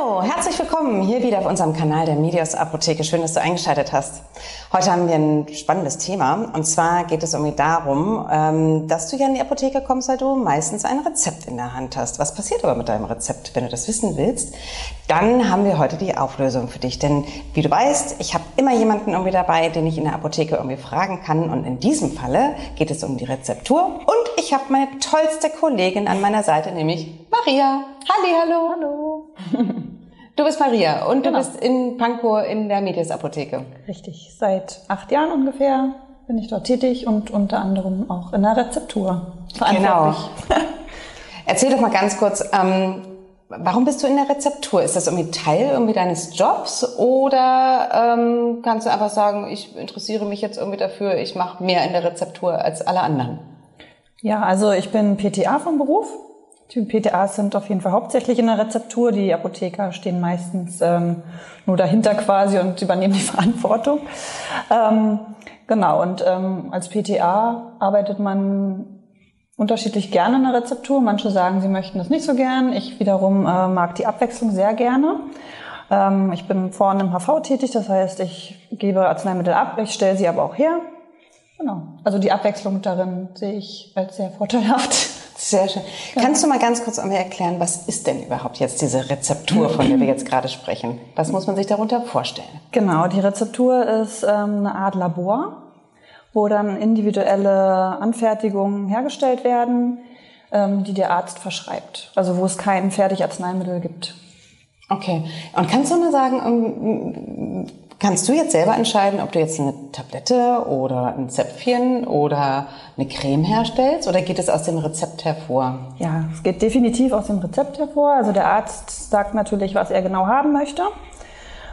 Hallo, herzlich willkommen hier wieder auf unserem Kanal der Medios Apotheke. Schön, dass du eingeschaltet hast. Heute haben wir ein spannendes Thema und zwar geht es irgendwie darum, ähm, dass du ja in die Apotheke kommst, weil du meistens ein Rezept in der Hand hast. Was passiert aber mit deinem Rezept? Wenn du das wissen willst, dann haben wir heute die Auflösung für dich. Denn wie du weißt, ich habe immer jemanden irgendwie dabei, den ich in der Apotheke irgendwie fragen kann und in diesem Falle geht es um die Rezeptur und ich habe meine tollste Kollegin an meiner Seite, nämlich Maria. Halli, hallo. Hallo. Du bist Maria und Genau. du bist in Pankow in der Medias Apotheke. Richtig. Seit acht Jahren ungefähr bin ich dort tätig und unter anderem auch in der Rezeptur verantwortlich. Erzähl doch mal ganz kurz, ähm, warum bist du in der Rezeptur? Ist das irgendwie Teil irgendwie deines Jobs oder ähm, kannst du einfach sagen, ich interessiere mich jetzt irgendwie dafür, ich mache mehr in der Rezeptur als alle anderen? Ja, also ich bin PTA vom Beruf. Die PTAs sind auf jeden Fall hauptsächlich in der Rezeptur. Die Apotheker stehen meistens ähm, nur dahinter quasi und übernehmen die Verantwortung. Ähm, genau, und ähm, als PTA arbeitet man unterschiedlich gerne in der Rezeptur. Manche sagen, sie möchten das nicht so gern. Ich wiederum äh, mag die Abwechslung sehr gerne. Ähm, ich bin vorne im HV tätig, das heißt, ich gebe Arzneimittel ab, ich stelle sie aber auch her. Genau. Also die Abwechslung darin sehe ich als sehr vorteilhaft. Sehr schön. Kannst du mal ganz kurz mir erklären, was ist denn überhaupt jetzt diese Rezeptur, von der wir jetzt gerade sprechen? Was muss man sich darunter vorstellen? Genau, die Rezeptur ist ähm, eine Art Labor, wo dann individuelle Anfertigungen hergestellt werden, ähm, die der Arzt verschreibt. Also wo es kein Fertigarzneimittel gibt. Okay. Und kannst du mal sagen, ähm, kannst du jetzt selber entscheiden, ob du jetzt eine Tablette oder ein Zäpfchen oder eine Creme herstellst oder geht es aus dem Rezept hervor? Ja, es geht definitiv aus dem Rezept hervor. Also der Arzt sagt natürlich, was er genau haben möchte.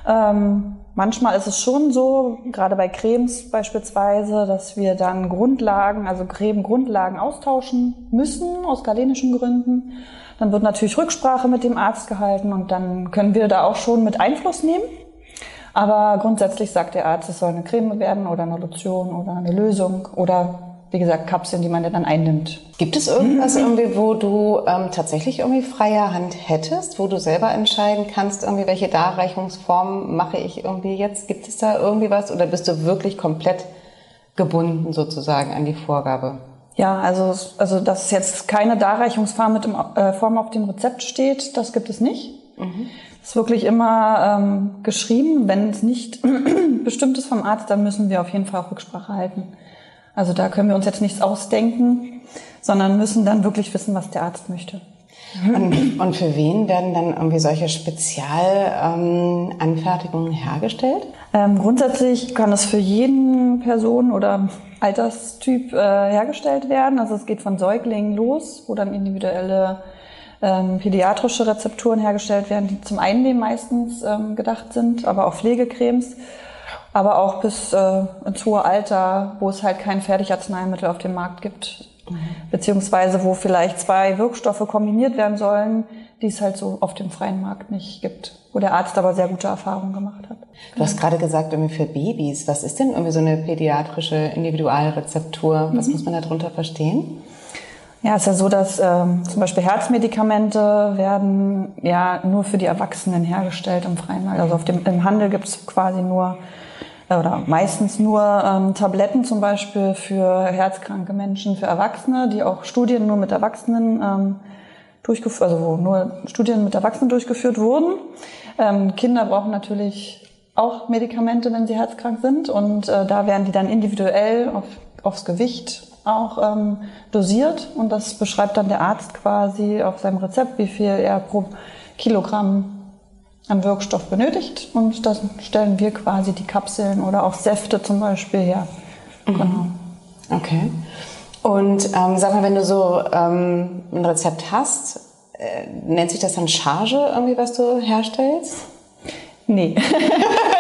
Ähm, manchmal ist es schon so, gerade bei Cremes beispielsweise, dass wir dann Grundlagen, also Creme-Grundlagen austauschen müssen aus galenischen Gründen. Dann wird natürlich Rücksprache mit dem Arzt gehalten und dann können wir da auch schon mit Einfluss nehmen. Aber grundsätzlich sagt der Arzt, es soll eine Creme werden oder eine Lotion oder eine Lösung oder wie gesagt Kapseln, die man dann einnimmt. Gibt es irgendwas irgendwie, wo du ähm, tatsächlich irgendwie freie Hand hättest, wo du selber entscheiden kannst, irgendwie welche Darreichungsform mache ich irgendwie jetzt? Gibt es da irgendwie was oder bist du wirklich komplett gebunden sozusagen an die Vorgabe? Ja, also, also dass jetzt keine Darreichungsform mit dem, äh, Form auf dem Rezept steht, das gibt es nicht. Es ist wirklich immer ähm, geschrieben. Wenn es nicht bestimmt ist vom Arzt, dann müssen wir auf jeden Fall auch Rücksprache halten. Also da können wir uns jetzt nichts ausdenken, sondern müssen dann wirklich wissen, was der Arzt möchte. Und, und für wen werden dann irgendwie solche Spezialanfertigungen ähm, hergestellt? Ähm, grundsätzlich kann es für jeden Person oder Alterstyp äh, hergestellt werden. Also es geht von Säuglingen los, wo dann individuelle ähm, pädiatrische Rezepturen hergestellt werden, die zum Einnehmen meistens ähm, gedacht sind, aber auch Pflegecremes. Aber auch bis äh, ins hohe Alter, wo es halt kein Fertigarzneimittel auf dem Markt gibt. Beziehungsweise wo vielleicht zwei Wirkstoffe kombiniert werden sollen, die es halt so auf dem freien Markt nicht gibt. Wo der Arzt aber sehr gute Erfahrungen gemacht hat. Du hast gerade gesagt, irgendwie für Babys. Was ist denn irgendwie so eine pädiatrische Individualrezeptur? Was muss man darunter verstehen? Ja, es ist ja so, dass ähm, zum Beispiel Herzmedikamente werden ja nur für die Erwachsenen hergestellt im freien Markt. Also auf dem, im Handel gibt es quasi nur äh, oder meistens nur ähm, Tabletten zum Beispiel für herzkranke Menschen, für Erwachsene, die auch Studien nur mit Erwachsenen ähm, durchgeführt, also wo nur Studien mit Erwachsenen durchgeführt wurden. Ähm, Kinder brauchen natürlich auch Medikamente, wenn sie herzkrank sind und äh, da werden die dann individuell auf, aufs Gewicht auch ähm, dosiert und das beschreibt dann der Arzt quasi auf seinem Rezept, wie viel er pro Kilogramm an Wirkstoff benötigt und das stellen wir quasi die Kapseln oder auch Säfte zum Beispiel her. Genau. Okay. Und ähm, sag mal, wenn du so ähm, ein Rezept hast, äh, nennt sich das dann Charge irgendwie, was du herstellst? Nee.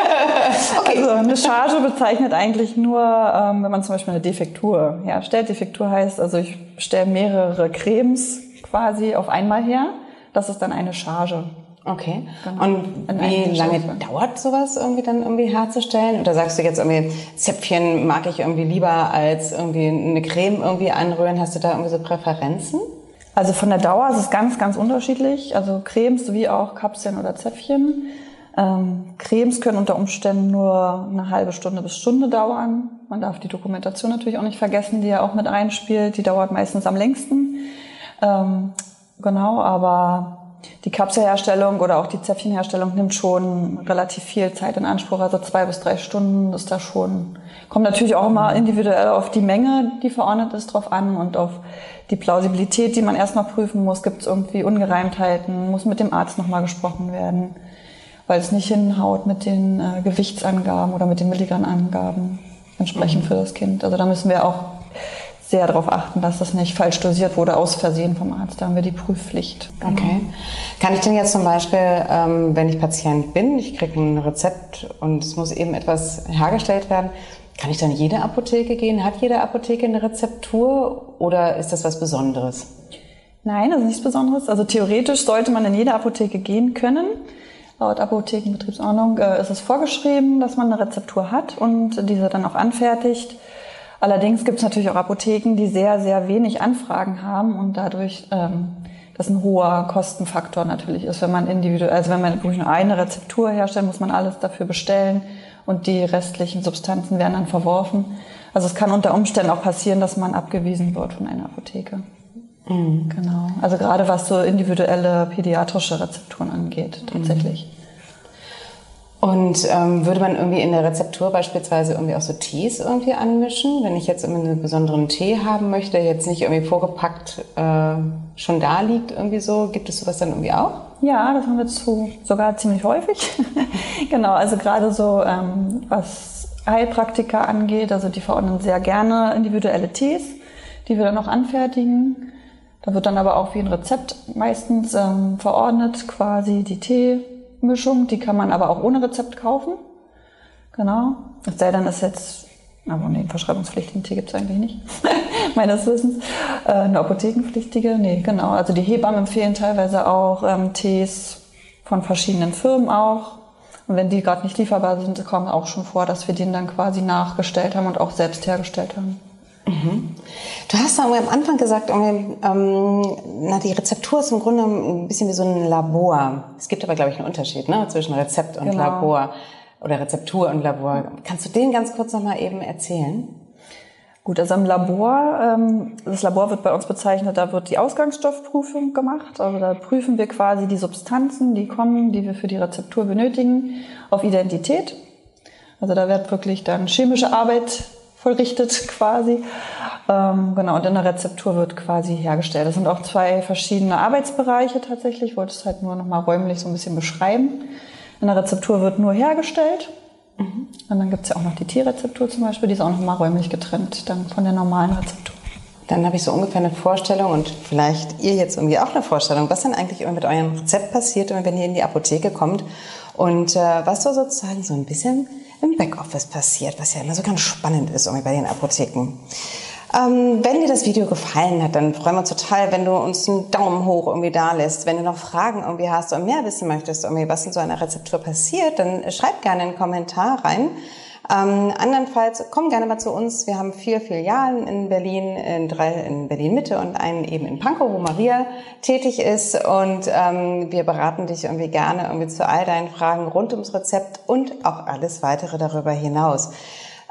Also eine Charge bezeichnet eigentlich nur, ähm, wenn man zum Beispiel eine Defektur herstellt. Defektur heißt, also ich stelle mehrere Cremes quasi auf einmal her. Das ist dann eine Charge. Okay. Genau. Und wie lange Stoffe. dauert sowas irgendwie dann irgendwie herzustellen? Oder sagst du jetzt irgendwie, Zäpfchen mag ich irgendwie lieber als irgendwie eine Creme irgendwie anrühren? Hast du da irgendwie so Präferenzen? Also von der Dauer ist es ganz, ganz unterschiedlich. Also Cremes wie auch Kapseln oder Zäpfchen. Ähm, Cremes können unter Umständen nur eine halbe Stunde bis Stunde dauern. Man darf die Dokumentation natürlich auch nicht vergessen, die ja auch mit einspielt. Die dauert meistens am längsten. Ähm, genau, aber die Kapselherstellung oder auch die Zäpfchenherstellung nimmt schon relativ viel Zeit in Anspruch. Also zwei bis drei Stunden ist da schon. Kommt natürlich auch immer individuell auf die Menge, die verordnet ist, drauf an und auf die Plausibilität, die man erstmal prüfen muss. Gibt es irgendwie Ungereimtheiten? Muss mit dem Arzt nochmal gesprochen werden? Weil es nicht hinhaut mit den äh, Gewichtsangaben oder mit den Milligrammangaben entsprechend mhm. für das Kind. Also da müssen wir auch sehr darauf achten, dass das nicht falsch dosiert wurde, aus Versehen vom Arzt. Da haben wir die Prüfpflicht. Okay. Kann ich denn jetzt zum Beispiel, ähm, wenn ich Patient bin, ich kriege ein Rezept und es muss eben etwas hergestellt werden, kann ich dann in jede Apotheke gehen? Hat jede Apotheke eine Rezeptur oder ist das was Besonderes? Nein, das ist nichts Besonderes. Also theoretisch sollte man in jede Apotheke gehen können. Laut Apothekenbetriebsordnung äh, ist es vorgeschrieben, dass man eine Rezeptur hat und diese dann auch anfertigt. Allerdings gibt es natürlich auch Apotheken, die sehr, sehr wenig Anfragen haben und dadurch ähm, das ein hoher Kostenfaktor natürlich ist, wenn man individuell, also wenn man wirklich nur eine Rezeptur herstellt, muss man alles dafür bestellen und die restlichen Substanzen werden dann verworfen. Also es kann unter Umständen auch passieren, dass man abgewiesen wird von einer Apotheke. Mhm. Genau. Also gerade was so individuelle pädiatrische Rezepturen angeht, tatsächlich. Mhm. Und ähm, würde man irgendwie in der Rezeptur beispielsweise irgendwie auch so Tees irgendwie anmischen? Wenn ich jetzt irgendwie einen besonderen Tee haben möchte, der jetzt nicht irgendwie vorgepackt äh, schon da liegt, irgendwie so, gibt es sowas dann irgendwie auch? Ja, das haben wir zu, sogar ziemlich häufig. genau, also gerade so ähm, was Heilpraktiker angeht, also die verordnen sehr gerne individuelle Tees, die wir dann auch anfertigen. Da wird dann aber auch wie ein Rezept meistens ähm, verordnet, quasi die Tee Mischung, die kann man aber auch ohne Rezept kaufen. Genau. Es sei denn, ist jetzt, aber nee, verschreibungspflichtigen Tee gibt es eigentlich nicht, meines Wissens. Äh, eine apothekenpflichtige, nee, genau. Also die Hebammen empfehlen teilweise auch ähm, Tees von verschiedenen Firmen auch. Und wenn die gerade nicht lieferbar sind, kommt auch schon vor, dass wir den dann quasi nachgestellt haben und auch selbst hergestellt haben. Mhm. Du hast am Anfang gesagt, ähm, na, die Rezeptur ist im Grunde ein bisschen wie so ein Labor. Es gibt aber, glaube ich, einen Unterschied ne, zwischen Rezept und genau. Labor oder Rezeptur und Labor. Kannst du den ganz kurz nochmal eben erzählen? Gut, also im Labor, ähm, das Labor wird bei uns bezeichnet, da wird die Ausgangsstoffprüfung gemacht. Also da prüfen wir quasi die Substanzen, die kommen, die wir für die Rezeptur benötigen, auf Identität. Also da wird wirklich dann chemische Arbeit vollrichtet quasi. Ähm, genau, und in der Rezeptur wird quasi hergestellt. Das sind auch zwei verschiedene Arbeitsbereiche tatsächlich. Ich wollte es halt nur noch mal räumlich so ein bisschen beschreiben. In der Rezeptur wird nur hergestellt. Mhm. Und dann gibt es ja auch noch die Tierrezeptur zum Beispiel, die ist auch noch mal räumlich getrennt dann von der normalen Rezeptur. Dann habe ich so ungefähr eine Vorstellung und vielleicht ihr jetzt irgendwie auch eine Vorstellung, was dann eigentlich immer mit eurem Rezept passiert, wenn ihr in die Apotheke kommt und äh, was so sozusagen so ein bisschen im Backoffice passiert, was ja immer so ganz spannend ist irgendwie bei den Apotheken. Ähm, wenn dir das Video gefallen hat, dann freuen wir uns total, wenn du uns einen Daumen hoch irgendwie da lässt. Wenn du noch Fragen irgendwie hast und mehr wissen möchtest, irgendwie, was in so einer Rezeptur passiert, dann schreib gerne einen Kommentar rein. Ähm, andernfalls komm gerne mal zu uns. Wir haben vier Filialen in Berlin, in drei in Berlin Mitte und einen eben in Pankow, wo Maria tätig ist. Und ähm, wir beraten dich irgendwie gerne irgendwie zu all deinen Fragen rund ums Rezept und auch alles weitere darüber hinaus.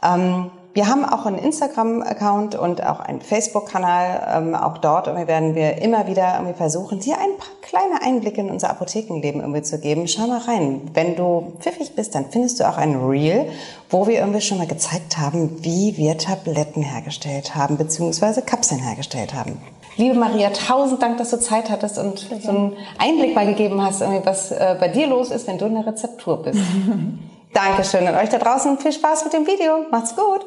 Ähm, wir haben auch einen Instagram-Account und auch einen Facebook-Kanal. Ähm, auch dort irgendwie werden wir immer wieder irgendwie versuchen, dir ein paar kleine Einblicke in unser Apothekenleben irgendwie zu geben. Schau mal rein. Wenn du pfiffig bist, dann findest du auch ein Reel, wo wir irgendwie schon mal gezeigt haben, wie wir Tabletten hergestellt haben, beziehungsweise Kapseln hergestellt haben. Liebe Maria, tausend Dank, dass du Zeit hattest und so einen Einblick mal gegeben hast, was äh, bei dir los ist, wenn du eine Rezeptur bist. Dankeschön und euch da draußen viel Spaß mit dem Video. Macht's gut.